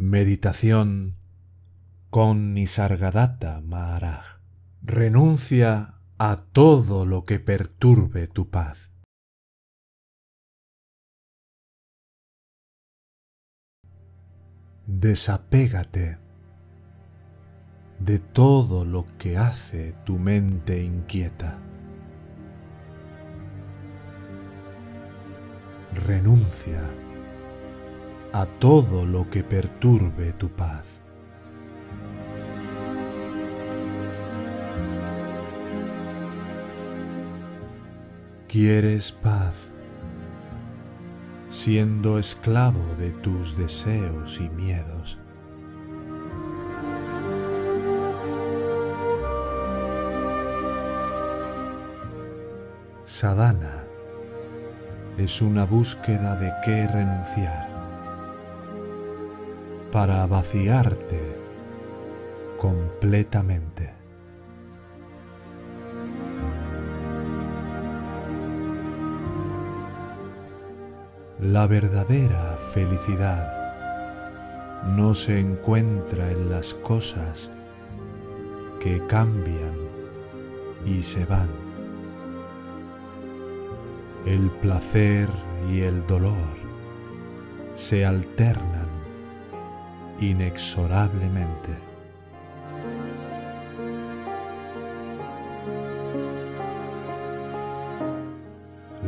Meditación con Nisargadatta Maharaj. Renuncia a todo lo que perturbe tu paz. Desapégate de todo lo que hace tu mente inquieta. Renuncia a todo lo que perturbe tu paz. ¿Quieres paz? siendo esclavo de tus deseos y miedos. Sadhana es una búsqueda de qué renunciar para vaciarte completamente. La verdadera felicidad no se encuentra en las cosas que cambian y se van. El placer y el dolor se alternan inexorablemente.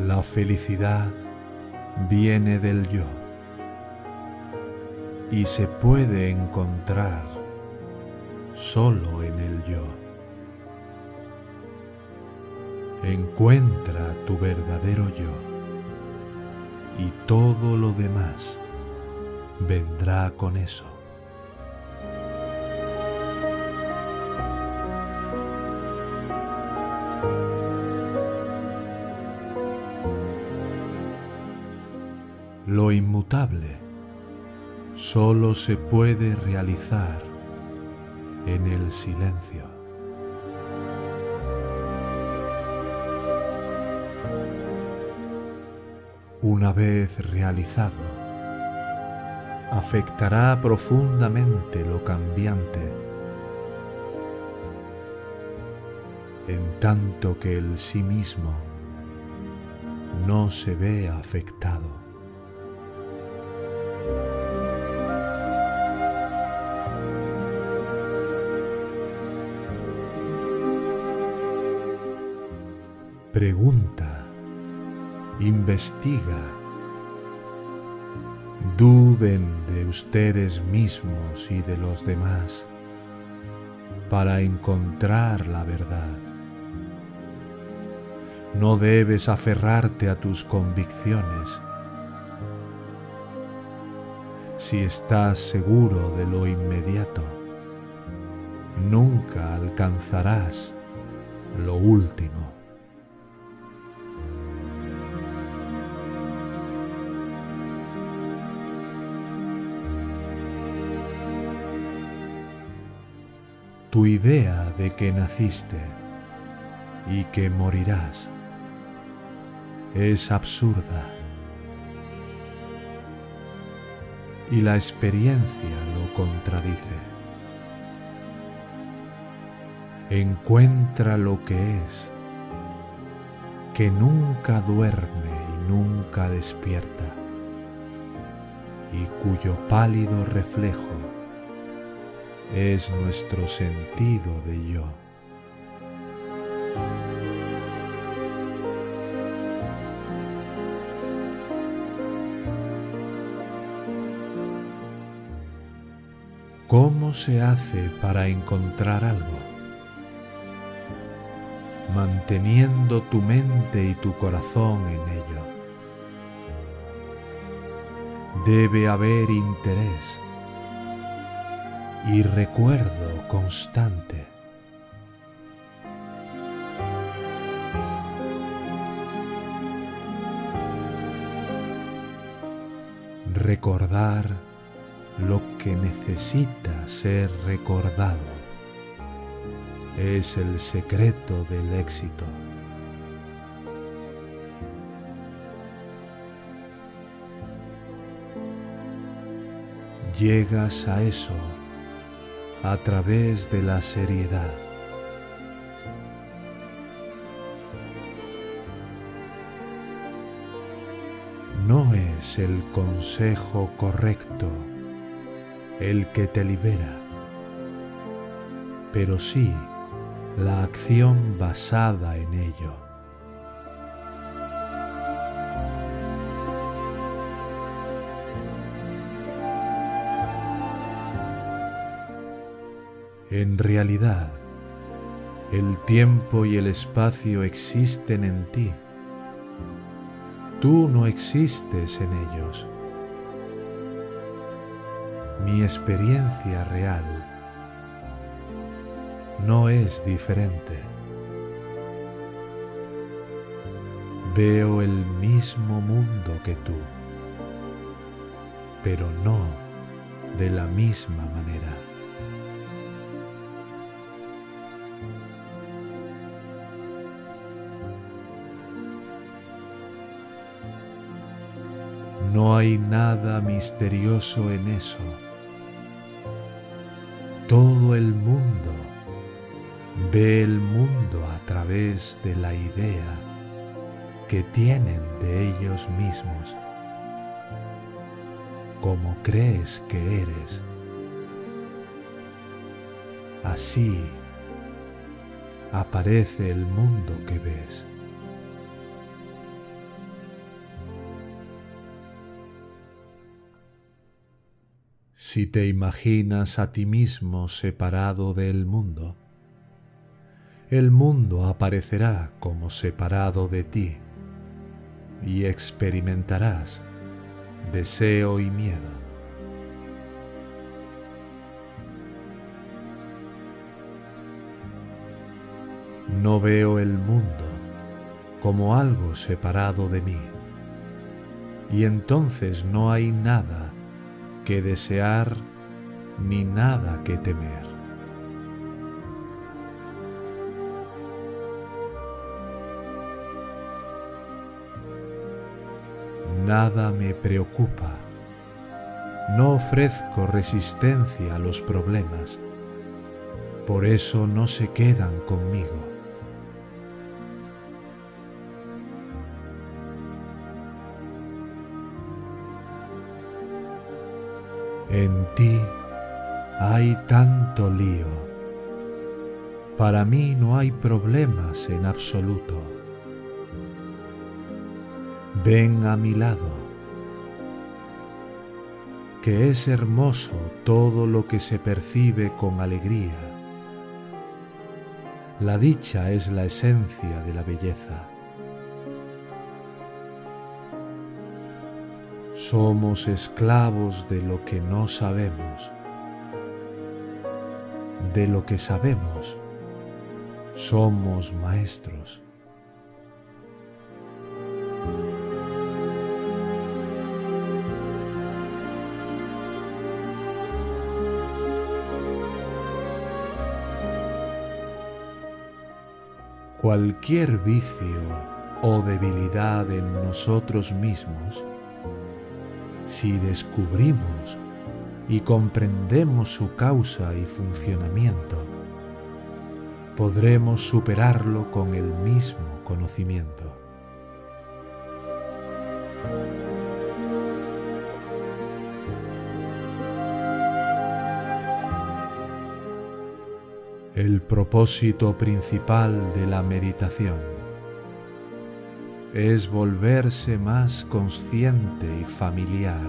La felicidad viene del yo y se puede encontrar solo en el yo. Encuentra tu verdadero yo y todo lo demás vendrá con eso. Lo inmutable solo se puede realizar en el silencio. Una vez realizado, afectará profundamente lo cambiante, en tanto que el sí mismo no se ve afectado. Pregunta, investiga, duden de ustedes mismos y de los demás para encontrar la verdad. No debes aferrarte a tus convicciones. Si estás seguro de lo inmediato, nunca alcanzarás lo último. Tu idea de que naciste y que morirás es absurda y la experiencia lo contradice. Encuentra lo que es, que nunca duerme y nunca despierta, y cuyo pálido reflejo es nuestro sentido de yo. ¿Cómo se hace para encontrar algo? Manteniendo tu mente y tu corazón en ello. debe haber interés y recuerdo constante. Recordar lo que necesita ser recordado es el secreto del éxito. Llegas a eso a través de la seriedad. No es el consejo correcto el que te libera, pero sí la acción basada en ello. En realidad, el tiempo y el espacio existen en ti. Tú no existes en ellos. Mi experiencia real no es diferente. Veo el mismo mundo que tú, pero no de la misma manera. No hay nada misterioso en eso. Todo el mundo ve el mundo a través de la idea que tienen de ellos mismos, como crees que eres. Así aparece el mundo que ves. Si te imaginas a ti mismo separado del mundo, el mundo aparecerá como separado de ti y experimentarás deseo y miedo. No veo el mundo como algo separado de mí y entonces no hay nada que desear ni nada que temer. Nada me preocupa. No ofrezco resistencia a los problemas. Por eso no se quedan conmigo. En ti hay tanto lío. Para mí no hay problemas en absoluto. Ven a mi lado, que es hermoso todo lo que se percibe con alegría. La dicha es la esencia de la belleza. Somos esclavos de lo que no sabemos. De lo que sabemos, somos maestros. Cualquier vicio o debilidad en nosotros mismos si descubrimos y comprendemos su causa y funcionamiento, podremos superarlo con el mismo conocimiento. El propósito principal de la meditación es volverse más consciente y familiar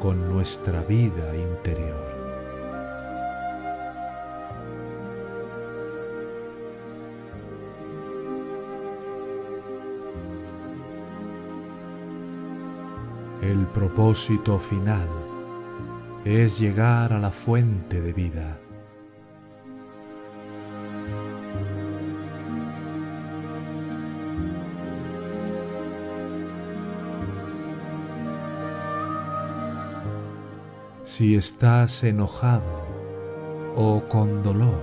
con nuestra vida interior. El propósito final es llegar a la fuente de vida. Si estás enojado o con dolor,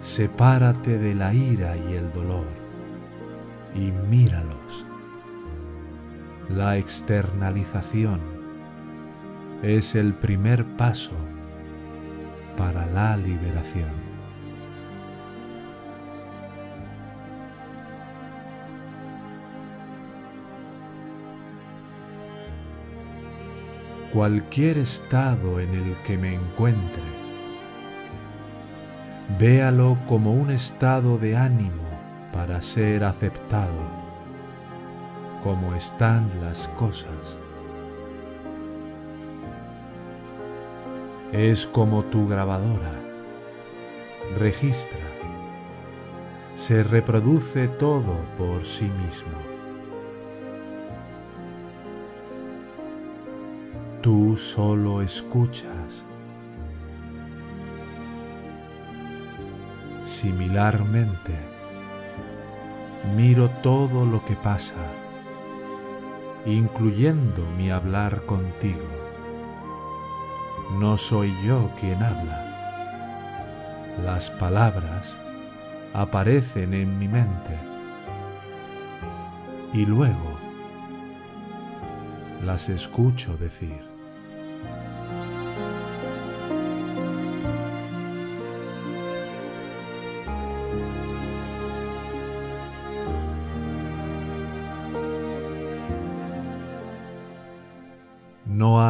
sepárate de la ira y el dolor y míralos. La externalización es el primer paso para la liberación. Cualquier estado en el que me encuentre, véalo como un estado de ánimo para ser aceptado, como están las cosas. Es como tu grabadora, registra, se reproduce todo por sí mismo. Tú solo escuchas. Similarmente, miro todo lo que pasa, incluyendo mi hablar contigo. No soy yo quien habla. Las palabras aparecen en mi mente y luego las escucho decir.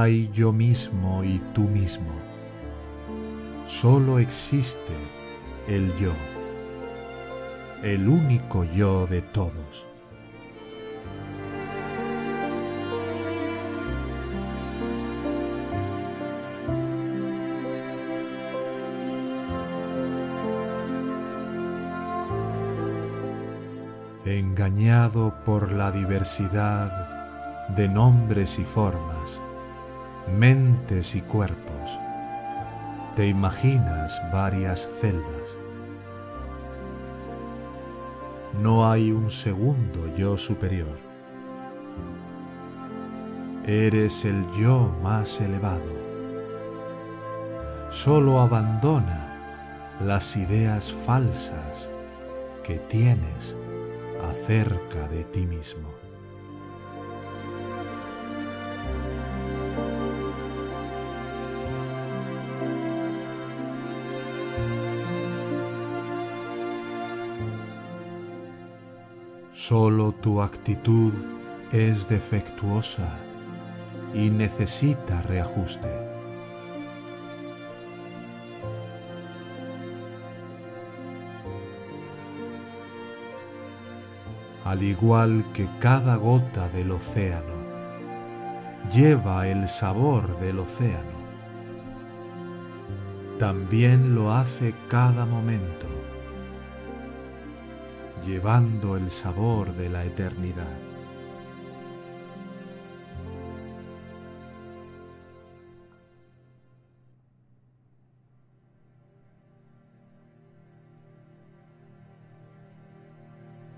Hay yo mismo y tú mismo. Solo existe el yo, el único yo de todos. engañado por la diversidad de nombres y formas, mentes y cuerpos, te imaginas varias celdas. No hay un segundo yo superior. Eres el yo más elevado. Solo abandona las ideas falsas que tienes acerca de ti mismo. Solo tu actitud es defectuosa y necesita reajuste. al igual que cada gota del océano, lleva el sabor del océano. También lo hace cada momento, llevando el sabor de la eternidad.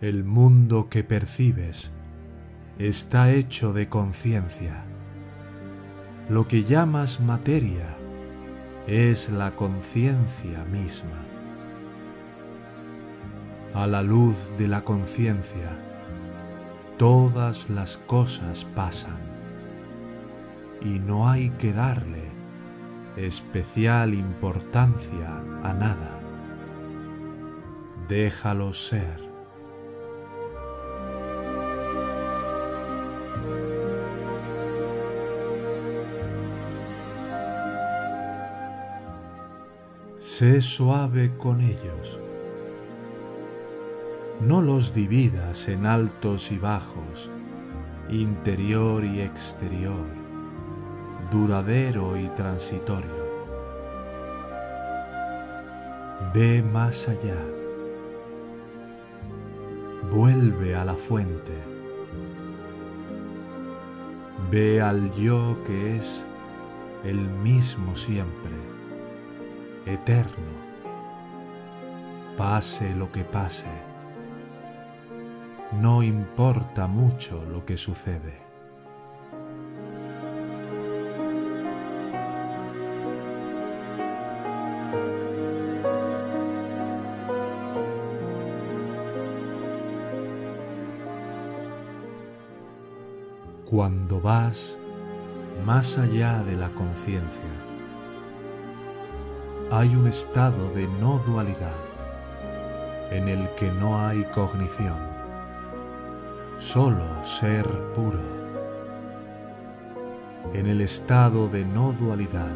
El mundo que percibes está hecho de conciencia. Lo que llamas materia es la conciencia misma. A la luz de la conciencia, todas las cosas pasan y no hay que darle especial importancia a nada. Déjalo ser. sé suave con ellos. No los dividas en altos y bajos, interior y exterior, duradero y transitorio. Ve más allá. Vuelve a la fuente. Ve al yo que es el mismo siempre, eterno, pase lo que pase, no importa mucho lo que sucede. Cuando vas más allá de la conciencia, hay un estado de no dualidad en el que no hay cognición, solo ser puro. En el estado de no dualidad,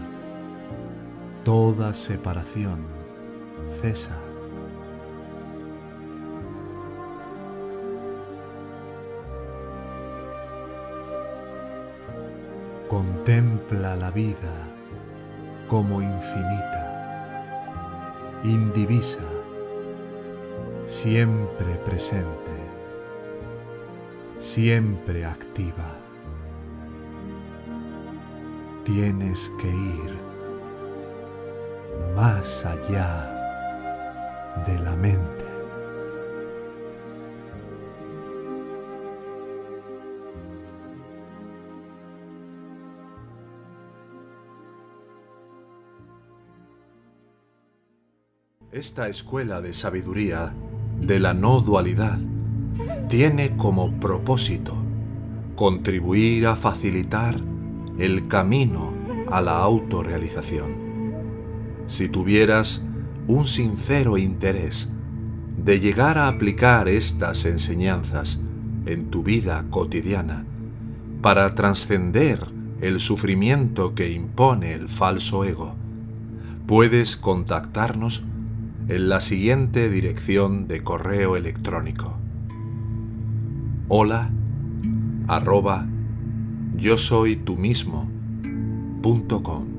toda separación cesa. Contempla la vida como infinita, indivisa, siempre presente, siempre activa. Tienes que ir más allá de la mente. Esta escuela de sabiduría de la no dualidad tiene como propósito contribuir a facilitar el camino a la autorrealización. Si tuvieras un sincero interés de llegar a aplicar estas enseñanzas en tu vida cotidiana para trascender el sufrimiento que impone el falso ego, puedes contactarnos en la siguiente dirección de correo electrónico. Hola arroba yo soy tú mismo punto com.